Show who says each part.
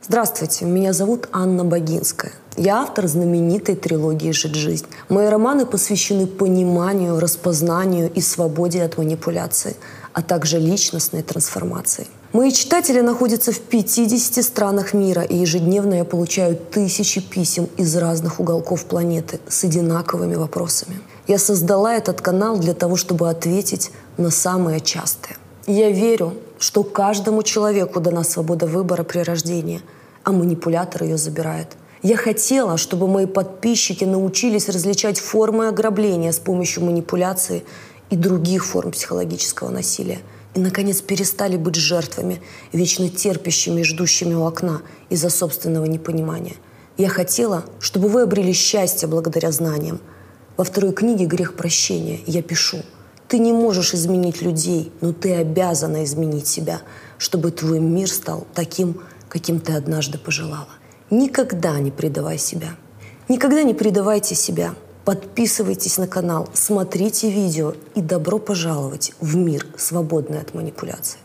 Speaker 1: Здравствуйте, меня зовут Анна Богинская. Я автор знаменитой трилогии «Жить жизнь». Мои романы посвящены пониманию, распознанию и свободе от манипуляции, а также личностной трансформации. Мои читатели находятся в 50 странах мира, и ежедневно я получаю тысячи писем из разных уголков планеты с одинаковыми вопросами. Я создала этот канал для того, чтобы ответить на самые частые. Я верю, что каждому человеку дана свобода выбора при рождении, а манипулятор ее забирает. Я хотела, чтобы мои подписчики научились различать формы ограбления с помощью манипуляции и других форм психологического насилия. И, наконец, перестали быть жертвами, вечно терпящими и ждущими у окна из-за собственного непонимания. Я хотела, чтобы вы обрели счастье благодаря знаниям. Во второй книге «Грех прощения» я пишу – ты не можешь изменить людей, но ты обязана изменить себя, чтобы твой мир стал таким, каким ты однажды пожелала. Никогда не предавай себя. Никогда не предавайте себя. Подписывайтесь на канал, смотрите видео и добро пожаловать в мир, свободный от манипуляций.